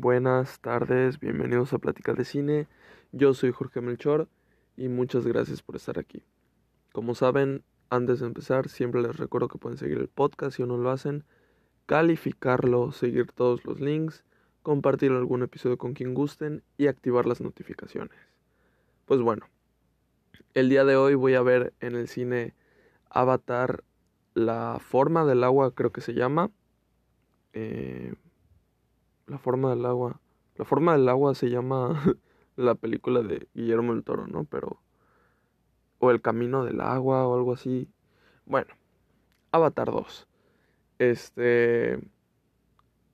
buenas tardes, bienvenidos a Plática de Cine. Yo soy Jorge Melchor y muchas gracias por estar aquí. Como saben, antes de empezar, siempre les recuerdo que pueden seguir el podcast si no lo hacen, calificarlo, seguir todos los links, compartir algún episodio con quien gusten y activar las notificaciones. Pues bueno, el día de hoy voy a ver en el cine Avatar La forma del agua, creo que se llama. Eh, la forma del agua. La forma del agua se llama la película de Guillermo del Toro, ¿no? Pero... O El Camino del Agua o algo así. Bueno, Avatar 2. Este...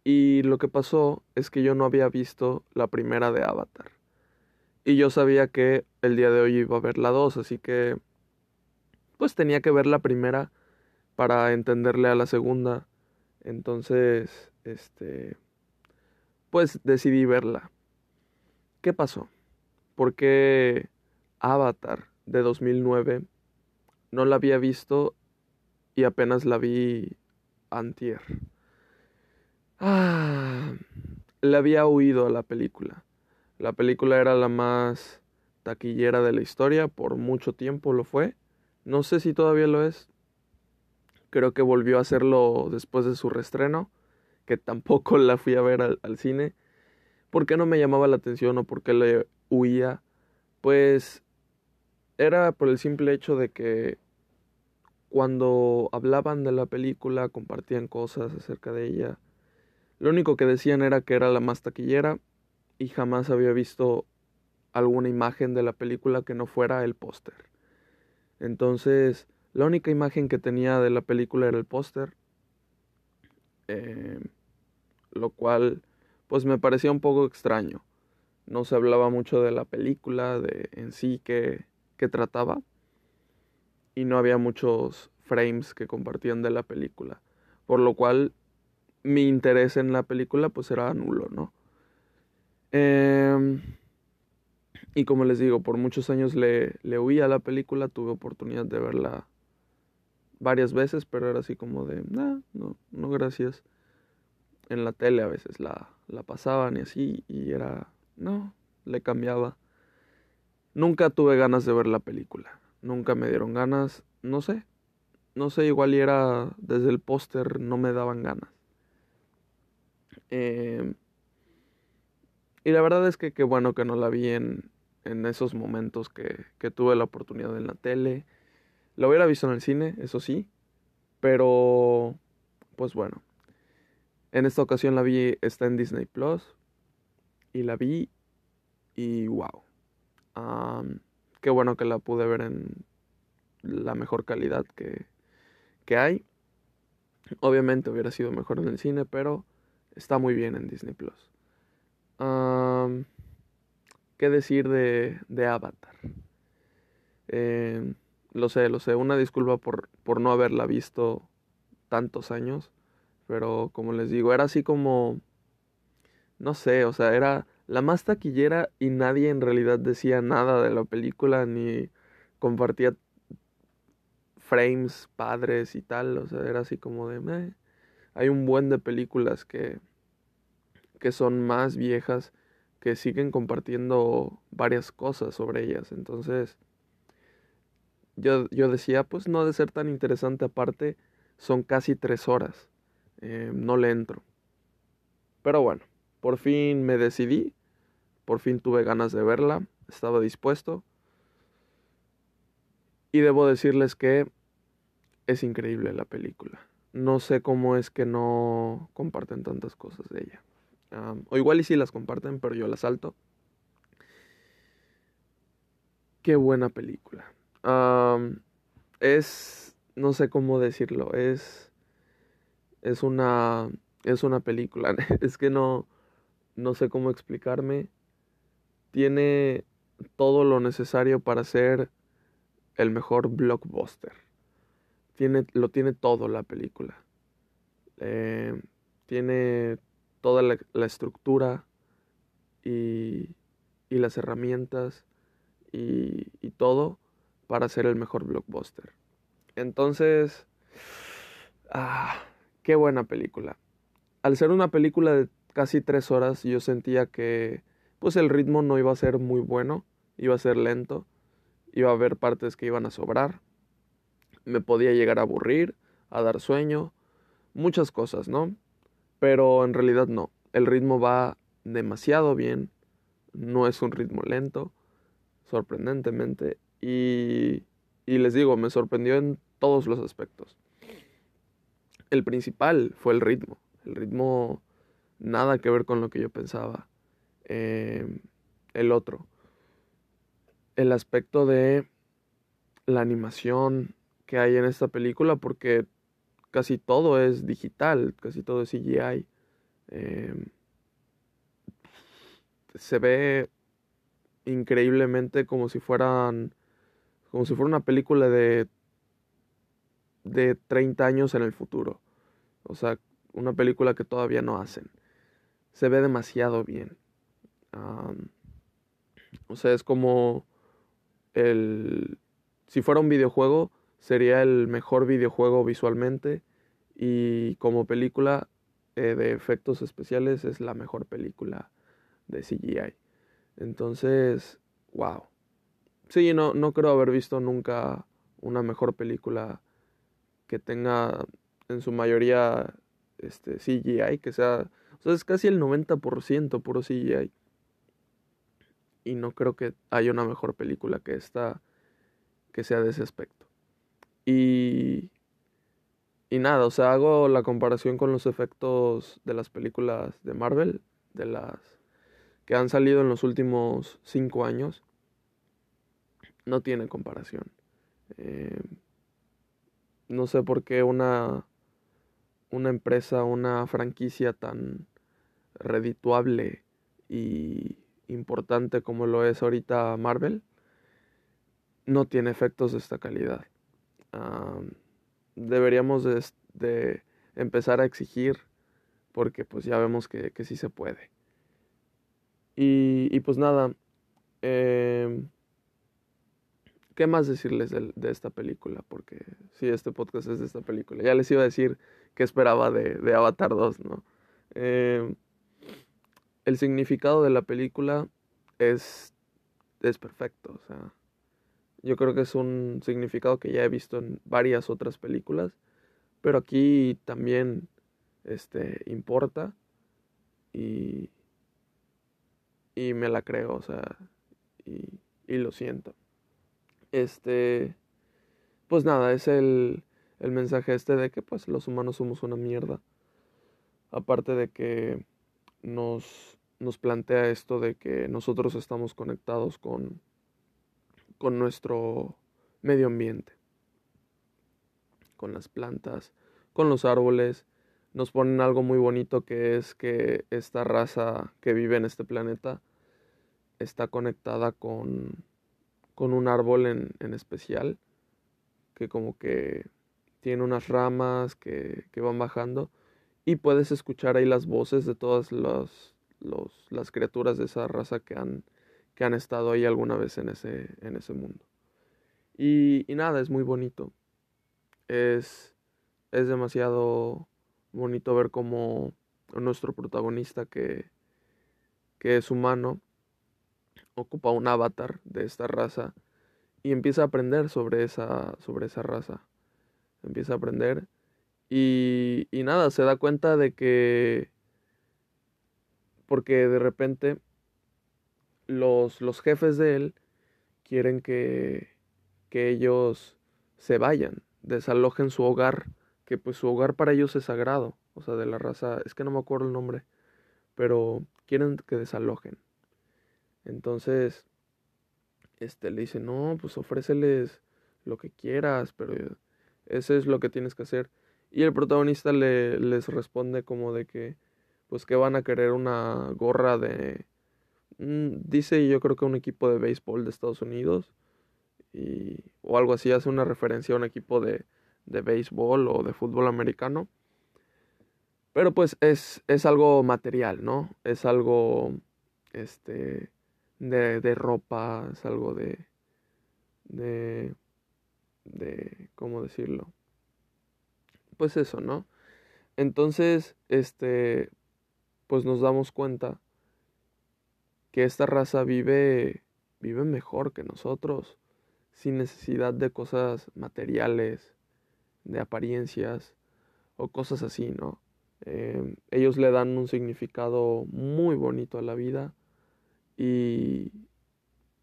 Y lo que pasó es que yo no había visto la primera de Avatar. Y yo sabía que el día de hoy iba a ver la 2, así que... Pues tenía que ver la primera para entenderle a la segunda. Entonces, este pues decidí verla. ¿Qué pasó? Porque Avatar de 2009 no la había visto y apenas la vi antier. Ah, le había huido a la película. La película era la más taquillera de la historia, por mucho tiempo lo fue. No sé si todavía lo es. Creo que volvió a hacerlo después de su restreno que tampoco la fui a ver al, cine. ¿Por qué no me llamaba la atención o por qué le huía? Pues era por el simple hecho de que cuando hablaban de la película, compartían cosas acerca de ella, lo único que decían era que era la más taquillera y jamás había visto alguna imagen de la película que no fuera el póster. Entonces, la única imagen que tenía de la película era el póster eh, lo cual pues me parecía un poco extraño. No se hablaba mucho de la película, de en sí que, trataba, y no había muchos frames que compartían de la película, por lo cual mi interés en la película pues era nulo, ¿no? Em, y como les digo, por muchos años le, le huí a la película, tuve oportunidad de verla varias veces, pero era así como de, no, no gracias. En la tele a veces la, la pasaban y así, y era, no, le cambiaba. Nunca tuve ganas de ver la película, nunca me dieron ganas, no sé, no sé, igual era desde el póster no me daban ganas. Em, y la verdad es que qué bueno que no la vi en, en esos momentos que, que tuve la oportunidad en la tele lo hubiera visto en el cine, eso sí. Pero, pues bueno. En esta ocasión la vi, está en Disney Plus. Y la vi y wow. qué bueno que la pude ver en la mejor calidad que, que hay. Obviamente hubiera sido mejor en el cine, pero está muy bien en Disney Plus. ¿Qué decir de, de Avatar? Eh, lo sé, lo sé. Una disculpa por, por no haberla visto tantos años. Pero como les digo, era así como... No sé, o sea, era la más taquillera y nadie en realidad decía nada de la película ni compartía frames padres y tal. O sea, era así como de... Hay un buen de películas que, que son más viejas que siguen compartiendo varias cosas sobre ellas. Entonces yo, yo decía, pues no ha de ser tan interesante aparte, son casi tres horas, eh, no le entro. Pero bueno, por fin me decidí, por fin tuve ganas de verla, estaba dispuesto. Y debo decirles que es increíble la película. No sé cómo es que no comparten tantas cosas de ella. o igual y sí las comparten, pero yo las salto. Qué buena película es, no sé cómo decirlo, es, es una, es una película, es que no, no sé cómo explicarme. Tiene todo lo necesario para ser el mejor blockbuster. Tiene, lo tiene todo la película. Eh, tiene toda la, estructura y, y, las herramientas y, y todo para ser el mejor blockbuster. Entonces, ah, qué buena película. Al ser una película casi tres horas yo sentía que pues el ritmo no iba a ser muy bueno, iba a ser lento, iba a haber partes que iban a sobrar, me podía llegar a aburrir, a dar sueño, muchas cosas, ¿no? Pero en realidad no, el ritmo va demasiado bien, no es un ritmo lento, sorprendentemente, y, y les digo, me sorprendió en todos los aspectos. El principal fue el ritmo, el ritmo nada que ver con lo que yo pensaba. Em, el otro, el aspecto de la animación que hay en esta película, porque casi todo es digital, casi todo es CGI. Em, se ve increíblemente como si fueran como si fuera una película de de 30 años en el futuro. O sea, una película que todavía no hacen. Se ve demasiado bien. o sea, es como el... Si fuera un videojuego, sería el mejor videojuego visualmente y como película eh, de efectos especiales es la mejor película de CGI. Entonces, wow. Sí, no, no creo haber visto nunca una mejor película que tenga en su mayoría este, CGI, que sea, o sea, es casi el 90% puro CGI. Y no creo que haya una mejor película que esta que sea de ese aspecto. Y, y nada, o sea, hago la comparación con los efectos de las películas de Marvel, de las que han salido en los últimos cinco años. No tiene comparación. Eh, no sé por qué una, una empresa, una franquicia tan redituable y importante como lo es ahorita Marvel, no tiene efectos de esta calidad. deberíamos de, empezar a exigir porque pues ya vemos que, que sí se puede. Y, y pues nada, eh, ¿Qué más decirles de, esta película? Porque sí, este podcast es de esta película. Ya les iba a decir qué esperaba de, Avatar 2, ¿no? Eh, el significado de la película es, es perfecto. O sea, yo creo que es un significado que ya he visto en varias otras películas. Pero aquí también este, importa. Y, y me la creo, o sea, y, y lo siento. Este, pues nada, es el, el mensaje este de que pues los humanos somos una mierda. Aparte de que nos, nos plantea esto de que nosotros estamos conectados con, con nuestro medio ambiente, con las plantas, con los árboles. Nos ponen algo muy bonito que es que esta raza que vive en este planeta está conectada con, con un árbol en, especial, que como que tiene unas ramas que, van bajando y puedes escuchar ahí las voces de todas las, las criaturas de esa raza que han, que han estado ahí alguna vez en ese, en ese mundo. Y, nada, es muy bonito. Es, es demasiado bonito ver cómo nuestro protagonista que, que es humano ocupa un avatar de esta raza y empieza a aprender sobre esa, sobre esa raza. Empieza a aprender y, y nada, se da cuenta de que porque de repente los, los jefes de él quieren que, que ellos se vayan, desalojen su hogar, que pues su hogar para ellos es sagrado, o sea, de la raza, es que no me acuerdo el nombre, pero quieren que desalojen. Entonces, este le dice, no, pues ofréceles lo que quieras, pero eso es lo que tienes que hacer. Y el protagonista le, les responde como de que, pues que van a querer una gorra de, mm, dice yo creo que un equipo de béisbol de Estados Unidos, y, o algo así, hace una referencia a un equipo de, de béisbol o de fútbol americano. Pero pues es, es algo material, ¿no? Es algo, este, de, de ropa, algo de, de, de, ¿cómo decirlo? Pues eso, ¿no? Entonces, este, pues nos damos cuenta que esta raza vive, vive mejor que nosotros, sin necesidad de cosas materiales, de apariencias o cosas así, ¿no? Eh, ellos le dan un significado muy bonito a la vida y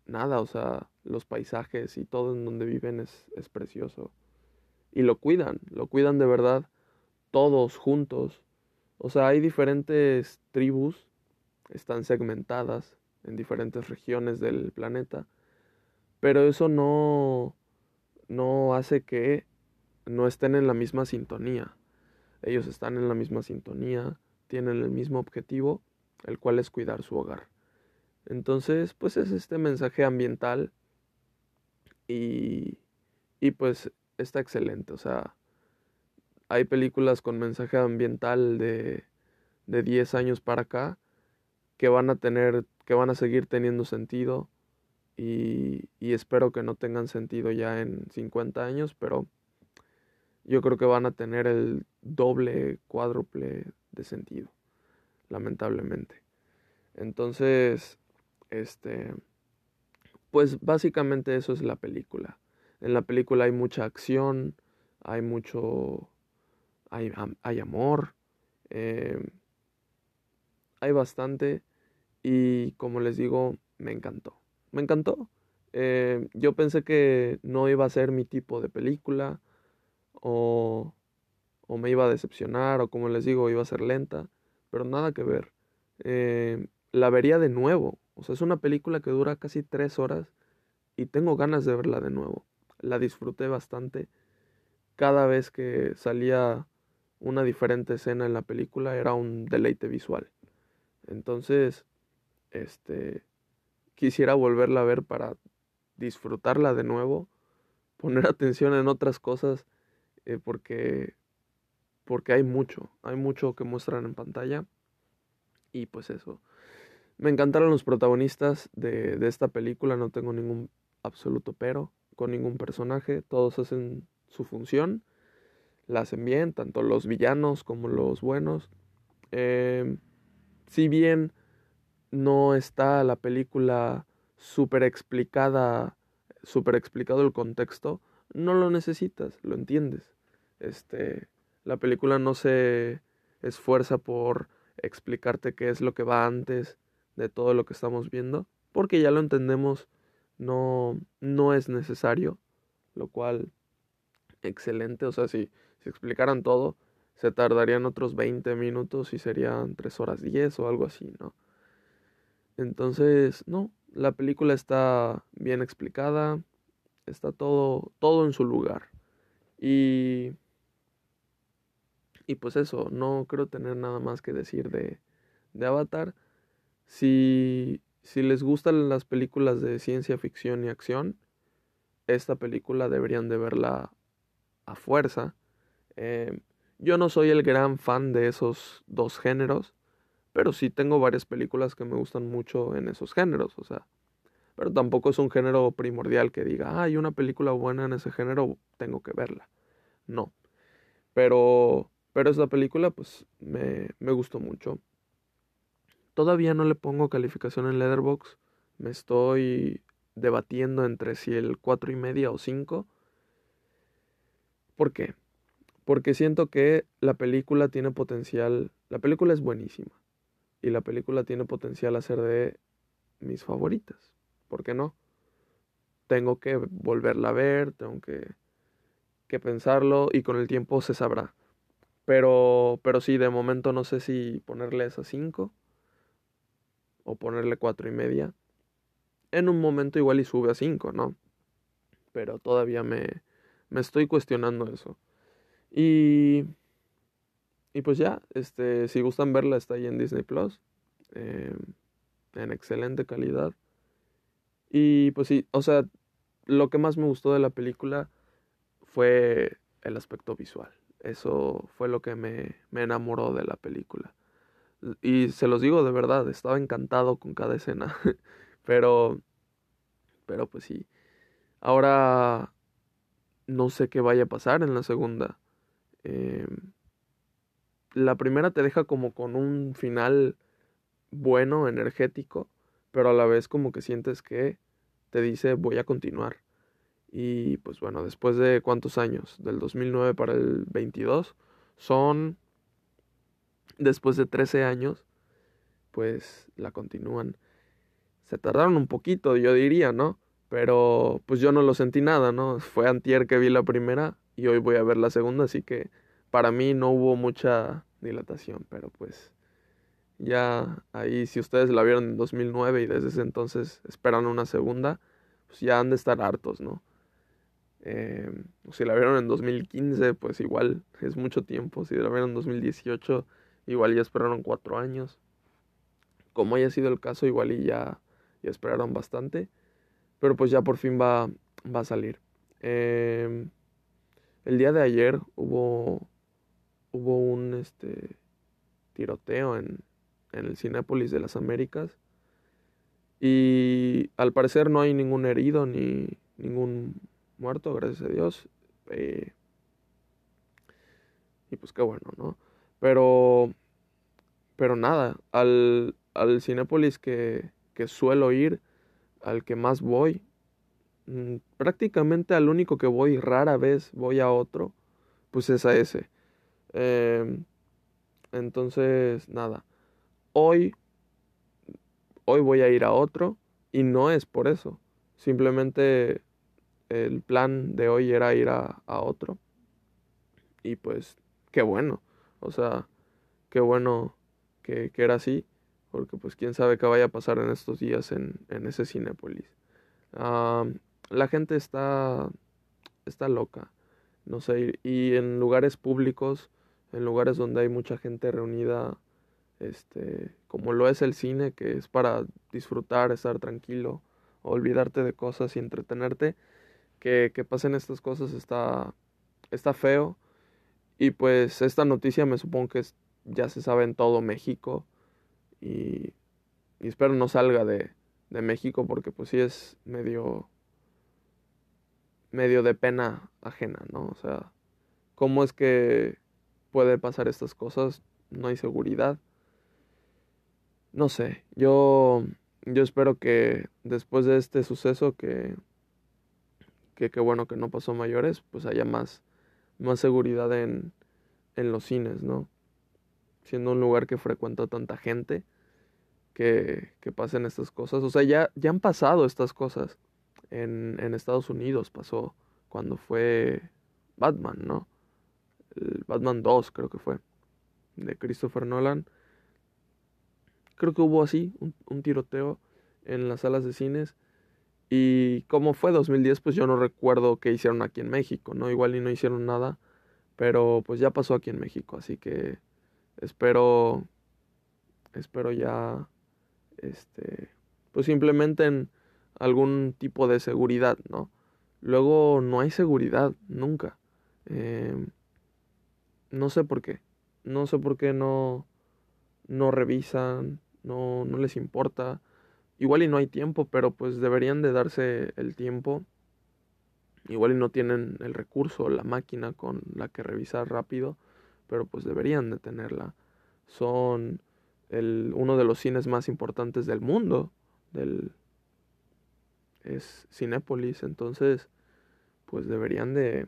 nada, o sea, los paisajes y todo en donde viven es, es precioso. Y lo cuidan, lo cuidan de verdad todos juntos. O sea, hay diferentes tribus, están segmentadas en diferentes regiones del planeta, pero eso no, no hace que no estén en la misma sintonía. Ellos están en la misma sintonía, tienen el mismo objetivo, el cual es cuidar su hogar. Entonces, pues es este mensaje ambiental y, y pues está excelente. O sea, hay películas con mensaje ambiental de, de 10 años para acá que van a tener, que van a seguir teniendo sentido y, y espero que no tengan sentido ya en 50 años, pero yo creo que van a tener el doble, cuádruple de sentido, lamentablemente. Entonces, este, pues básicamente eso es la película. En la película hay mucha acción, hay mucho, hay, hay amor, eh, hay bastante y como les digo, me encantó. Me encantó. Eh, yo pensé que no iba a ser mi tipo de película o, o me iba a decepcionar o como les digo, iba a ser lenta, pero nada que ver. Eh, la vería de nuevo. Es una película que dura casi tres horas y tengo ganas de verla de nuevo. La disfruté bastante. Cada vez que salía una diferente escena en la película era un deleite visual. Entonces, este, quisiera volverla a ver para disfrutarla de nuevo, poner atención en otras cosas, eh, porque, porque hay mucho, hay mucho que muestran en pantalla. Y pues eso. Me encantaron los protagonistas de, de esta película, no tengo ningún absoluto pero con ningún personaje, todos hacen su función, la hacen bien, tanto los villanos como los buenos. Eh, si bien no está la película súper explicada, súper explicado el contexto, no lo necesitas, lo entiendes. Este, la película no se esfuerza por explicarte qué es lo que va antes de todo lo que estamos viendo, porque ya lo entendemos, no, no es necesario, lo cual, excelente, o sea, si, explicaran todo, se tardarían otros 20 minutos y serían 3 horas 10 o algo así, ¿no? Entonces, no, la película está bien explicada, está todo, todo en su lugar. Y, y pues eso, no creo tener nada más que decir de, de Avatar. Si, si les gustan las películas de ciencia ficción y acción, esta película deberían de verla a fuerza. Eh, yo no soy el gran fan de esos dos géneros, pero sí tengo varias películas que me gustan mucho en esos géneros, o sea, pero tampoco es un género primordial que diga, hay una película buena en ese género, tengo que verla. No. Pero, pero esta película, pues, me, me gustó mucho. Todavía no le pongo calificación en Leatherbox. Me estoy debatiendo entre si el cuatro y media o 5. ¿Por qué? Porque siento que la película tiene potencial. La película es buenísima. Y la película tiene potencial a ser de mis favoritas. ¿Por qué no? Tengo que volverla a ver, tengo que, que pensarlo y con el tiempo se sabrá. Pero, pero sí, de momento no sé si ponerle esa 5 o ponerle cuatro y media. En un momento igual y sube a 5, ¿no? Pero todavía me, me estoy cuestionando eso. Y, y pues ya, este, si gustan verla, está ahí en Disney Plus. Em, en excelente calidad. Y pues sí, o sea, lo que más me gustó de la película fue el aspecto visual. Eso fue lo que me, me enamoró de la película. Y se los digo de verdad, estaba encantado con cada escena. pero, pero pues sí. Ahora no sé qué vaya a pasar en la segunda. Eh, la primera te deja como con un final bueno, energético, pero a la vez como que sientes que te dice voy a continuar. Y pues bueno, después de cuántos años, del 2009 para el 22, son después de 13 años, pues la continúan. Se tardaron un poquito, yo diría, ¿no? Pero pues yo no lo sentí nada, ¿no? Fue antier que vi la primera y hoy voy a ver la segunda, así que para mí no hubo mucha dilatación, pero pues ya ahí si ustedes la vieron en 2009 y desde ese entonces esperan una segunda, pues ya han de estar hartos, ¿no? Eh, si la vieron en 2015, pues igual es mucho tiempo. Si la vieron en 2018, igual ya esperaron cuatro años. Como haya sido el caso, igual y ya, ya esperaron bastante. Pero pues ya por fin va, va a salir. Eh, el día de ayer hubo, hubo un este, tiroteo en, en el Cinépolis de las Américas. Y al parecer no hay ningún herido ni ningún muerto, gracias a Dios. Eh, y pues qué bueno, ¿no? Pero, pero nada, al, al Cinépolis que, que suelo ir, al que más voy, mm, prácticamente al único que voy, rara vez voy a otro, pues es a ese. Em, entonces, nada, hoy, hoy voy a ir a otro y no es por eso. Simplemente el plan de hoy era ir a, otro. Y pues, qué bueno. O sea, qué bueno que, era así. Porque pues quién sabe qué vaya a pasar en estos días en, en ese Cinépolis. la gente está, está loca. No sé, y en lugares públicos, en lugares donde hay mucha gente reunida, este, como lo es el cine, que es para disfrutar, estar tranquilo, olvidarte de cosas y entretenerte, que, que pasen estas cosas está, está feo. Y pues esta noticia me supongo que ya se sabe en todo México. Y, espero no salga de, de, México porque pues sí es medio medio de pena ajena, ¿no? O sea, ¿cómo es que puede pasar estas cosas? No hay seguridad no sé, yo, yo espero que después de este suceso que, que qué bueno que no pasó mayores, pues haya más, más seguridad en, en los cines, ¿no? Siendo un lugar que frecuenta tanta gente, que, que pasen estas cosas. O sea, ya, ya han pasado estas cosas. En, en Estados Unidos pasó cuando fue Batman, ¿no? Batman 2 creo que fue, de Christopher Nolan creo que hubo así un, tiroteo en las salas de cines. Y como fue 2010, pues yo no recuerdo qué hicieron aquí en México, ¿no? Igual y no hicieron nada, pero pues ya pasó aquí en México, así que espero, espero ya, este, pues implementen algún tipo de seguridad, ¿no? Luego no hay seguridad, nunca. Em, no sé por qué, no sé por qué no, no revisan, no, no les importa. Igual y no hay tiempo, pero pues deberían de darse el tiempo. Igual y no tienen el recurso, la máquina con la que revisar rápido, pero pues deberían de tenerla. Son el, uno de los cines más importantes del mundo, del, es Cinépolis, entonces pues deberían de,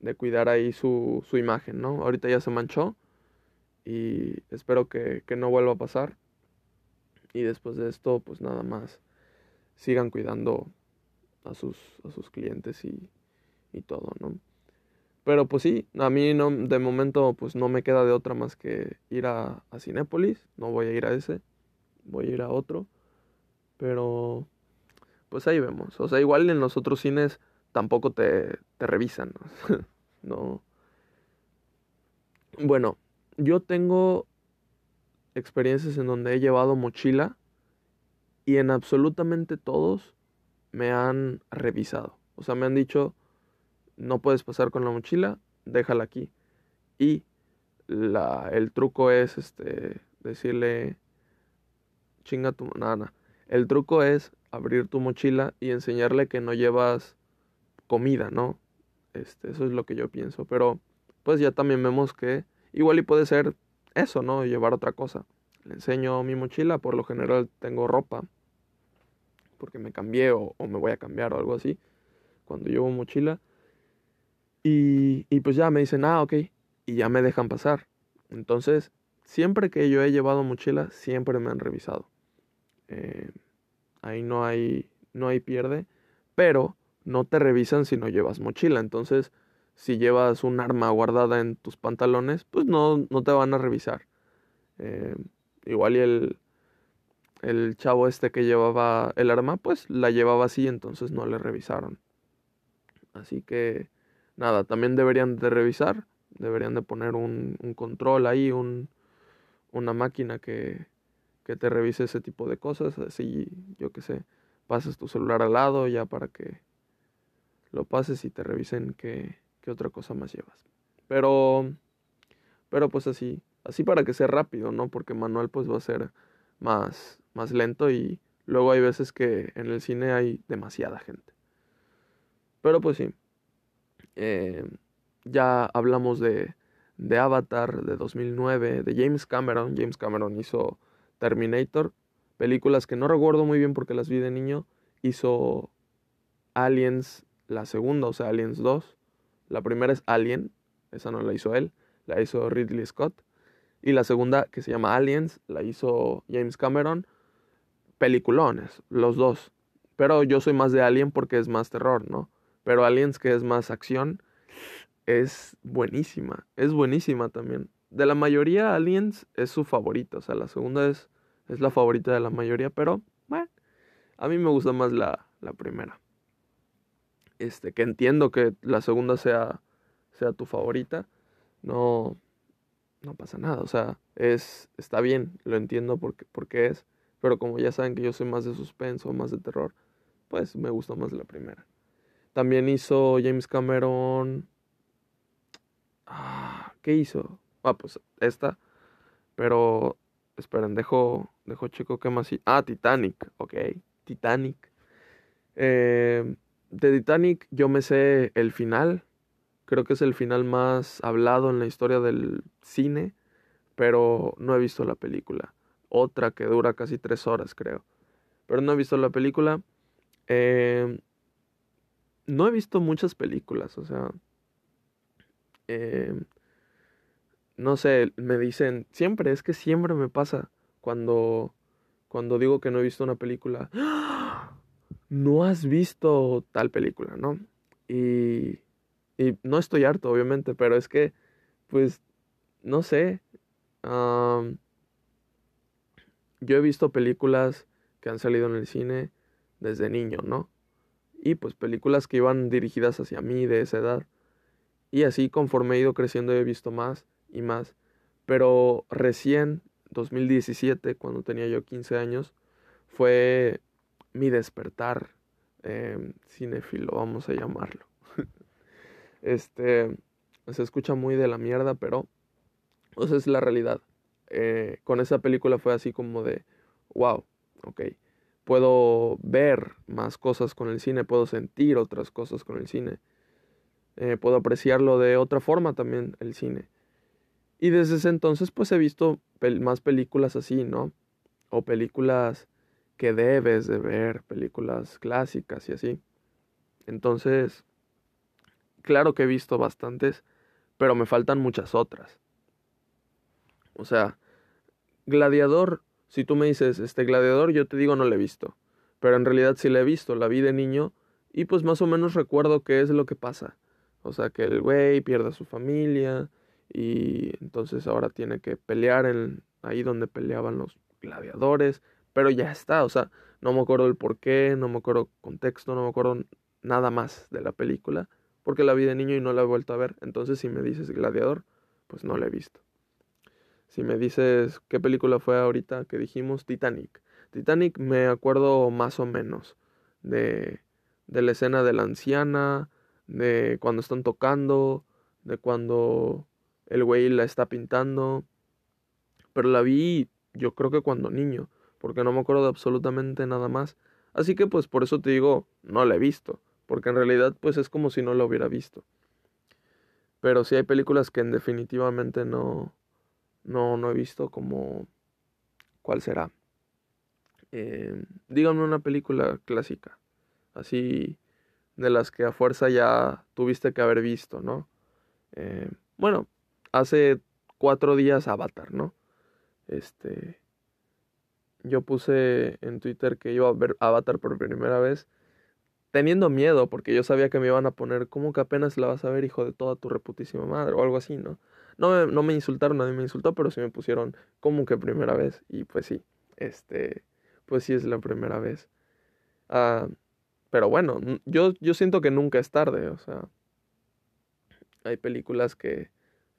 de cuidar ahí su, su imagen, ¿no? Ahorita ya se manchó y espero que, que no vuelva a pasar. Y después de esto, pues nada más sigan cuidando a sus, a sus clientes y, y todo, ¿no? Pero pues sí, a mí no, de momento pues no me queda de otra más que ir a, a Cinépolis. No voy a ir a ese, voy a ir a otro. Pero pues ahí vemos. O sea, igual en los otros cines tampoco te, te revisan. no. Bueno, yo tengo experiencias en donde he llevado mochila y en absolutamente todos me han revisado. O sea, me han dicho, no puedes pasar con la mochila, déjala aquí. Y la, el truco es este, decirle, chinga tu nana. El truco es abrir tu mochila y enseñarle que no llevas comida, ¿no? Este, eso es lo que yo pienso. Pero pues ya también vemos que igual y puede ser eso, ¿no? Llevar otra cosa. Le enseño mi mochila, por lo general tengo ropa, porque me cambié o, me voy a cambiar o algo así, cuando llevo mochila. Y, y pues ya me dicen, ah, ok, y ya me dejan pasar. Entonces, siempre que yo he llevado mochila, siempre me han revisado. Eh, ahí no hay, no hay pierde, pero no te revisan si no llevas mochila. Entonces, si llevas un arma guardada en tus pantalones, pues no, no te van a revisar. Eh, igual y el, el chavo este que llevaba el arma, pues la llevaba así, entonces no le revisaron. Así que, nada, también deberían de revisar, deberían de poner un, un control ahí, un, una máquina que, que te revise ese tipo de cosas, así, yo qué sé, pasas tu celular al lado ya para que lo pases y te revisen qué, qué otra cosa más llevas. Pero, pero pues así, así para que sea rápido, ¿no? Porque manual pues va a ser más, más lento y luego hay veces que en el cine hay demasiada gente. Pero pues sí, eh, ya hablamos de, de Avatar de 2009, de James Cameron. James Cameron hizo Terminator, películas que no recuerdo muy bien porque las vi de niño. Hizo Aliens, la segunda, o sea, Aliens 2. La primera es Alien, esa no la hizo él, la hizo Ridley Scott. Y la segunda, que se llama Aliens, la hizo James Cameron. Peliculones, los dos. Pero yo soy más de Alien porque es más terror, ¿no? Pero Aliens, que es más acción, es buenísima. Es buenísima también. De la mayoría, Aliens es su favorita. O sea, la segunda es, es la favorita de la mayoría, pero bueno, a mí me gusta más la, la primera. Este, que entiendo que la segunda sea, sea tu favorita. No, no pasa nada. O sea, es, está bien, lo entiendo porque, porque es. Pero como ya saben que yo soy más de suspenso, más de terror, pues me gusta más la primera. También hizo James Cameron Ah, ¿qué hizo? Ah, pues esta. Pero, esperen, dejo, dejo chico qué más. Ah, Titanic, ok. Titanic. Eh, de Titanic yo me sé el final. Creo que es el final más hablado en la historia del cine. Pero no he visto la película. Otra que dura casi tres horas, creo. Pero no he visto la película. Eh, no he visto muchas películas, o sea, Em, no sé, me dicen, siempre, es que siempre me pasa cuando, cuando digo que no he visto una película, no has visto tal película, ¿no? Y, y no estoy harto, obviamente, pero es que, pues, no sé, yo he visto películas que han salido en el cine desde niño, ¿no? Y pues películas que iban dirigidas hacia mí de esa edad. Y así conforme he ido creciendo he visto más y más. Pero recién, 2017, cuando tenía yo 15 años, fue mi despertar eh, cinéfilo, vamos a llamarlo. este, se escucha muy de la mierda, pero esa es la realidad. Eh, con esa película fue así como de, wow, ok, puedo ver más cosas con el cine, puedo sentir otras cosas con el cine. Eh, puedo apreciarlo de otra forma también el cine. Y desde ese entonces pues he visto más películas así, ¿no? O películas que debes de ver, películas clásicas y así. Entonces, claro que he visto bastantes, pero me faltan muchas otras. O sea, Gladiador, si tú me dices, este Gladiador, yo te digo no lo he visto. Pero en realidad sí la he visto, la vi de niño y pues más o menos recuerdo qué es lo que pasa. O sea, que el güey pierde a su familia y entonces ahora tiene que pelear en ahí donde peleaban los gladiadores, pero ya está, o sea, no me acuerdo el por qué, no me acuerdo contexto, no me acuerdo nada más de la película, porque la vi de niño y no la he vuelto a ver. Entonces, si me dices gladiador, pues no la he visto. Si me dices qué película fue ahorita que dijimos, Titanic. Titanic me acuerdo más o menos de, de la escena de la anciana, de cuando están tocando, de cuando el güey la está pintando. Pero la vi yo creo que cuando niño, porque no me acuerdo de absolutamente nada más. Así que pues por eso te digo, no la he visto, porque en realidad pues es como si no la hubiera visto. Pero sí hay películas que definitivamente no, no, no he visto como... ¿Cuál será? Eh, díganme una película clásica, así de las que a fuerza ya tuviste que haber visto, ¿no? Eh, bueno, hace cuatro días Avatar, ¿no? Este, yo puse en Twitter que iba a ver Avatar por primera vez, teniendo miedo, porque yo sabía que me iban a poner, ¿cómo que apenas la vas a ver, hijo de toda tu reputísima madre? O algo así, ¿no? No me, no me insultaron, nadie me insultó, pero sí me pusieron, ¿cómo que primera vez? Y pues sí, este, pues sí es la primera vez. Ah, pero bueno, yo, yo siento que nunca es tarde, o sea, hay películas que,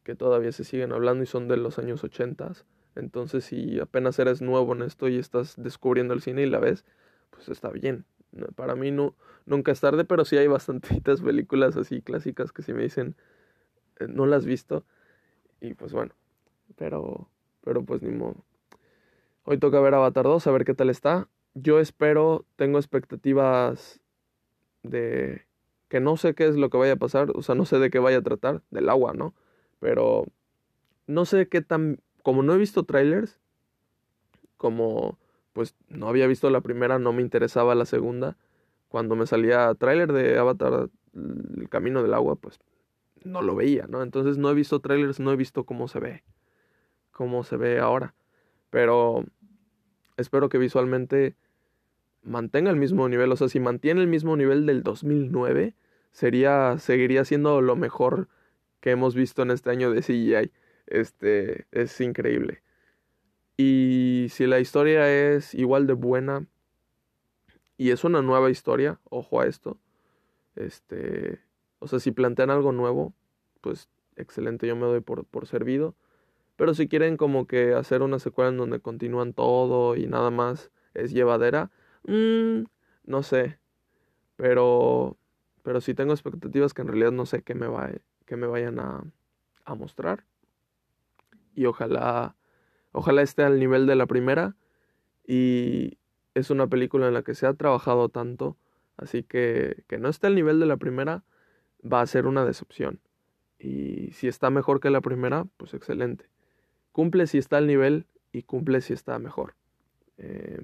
que todavía se siguen hablando y son de los años 80. Entonces, si apenas eres nuevo en esto y estás descubriendo el cine y la ves, pues está bien. Para mí no, nunca es tarde, pero sí hay bastantitas películas así clásicas que si me dicen, eh, no las has visto. Y pues bueno, pero, pero pues ni modo. Hoy toca ver Avatar 2, a ver qué tal está. Yo espero, tengo expectativas de que no sé qué es lo que vaya a pasar, o sea, no sé de qué vaya a tratar, del agua, ¿no? Pero no sé qué tan, como no he visto trailers, como pues no había visto la primera, no me interesaba la segunda, cuando me salía trailer de Avatar, el camino del agua, pues no lo veía, ¿no? Entonces no he visto trailers, no he visto cómo se ve, cómo se ve ahora, pero espero que visualmente mantenga el mismo nivel. O sea, si mantiene el mismo nivel del 2009, sería, seguiría siendo lo mejor que hemos visto en este año de CGI. Este, es increíble. Y si la historia es igual de buena y es una nueva historia, ojo a esto. Este, o sea, si plantean algo nuevo, pues excelente, yo me doy por, por servido. Pero si quieren como que hacer una secuela en donde continúan todo y nada más es llevadera, Mm, no sé. Pero, pero sí tengo expectativas que en realidad no sé qué me, va, qué me vayan a, a mostrar. Y ojalá, ojalá esté al nivel de la primera. Y es una película en la que se ha trabajado tanto. Así que que no esté al nivel de la primera va a ser una decepción. Y si está mejor que la primera, pues excelente. Cumple si está al nivel y cumple si está mejor. Eh,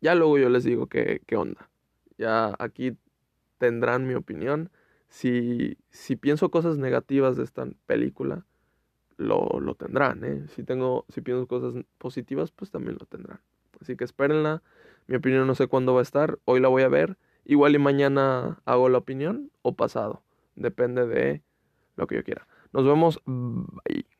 ya luego yo les digo qué, qué onda. Ya aquí tendrán mi opinión. Si, si pienso cosas negativas de esta película, lo, lo tendrán. ¿eh? Si, tengo, si pienso cosas positivas, pues también lo tendrán. Así que espérenla. Mi opinión no sé cuándo va a estar. Hoy la voy a ver. Igual y mañana hago la opinión o pasado. Depende de lo que yo quiera. Nos vemos. Bye.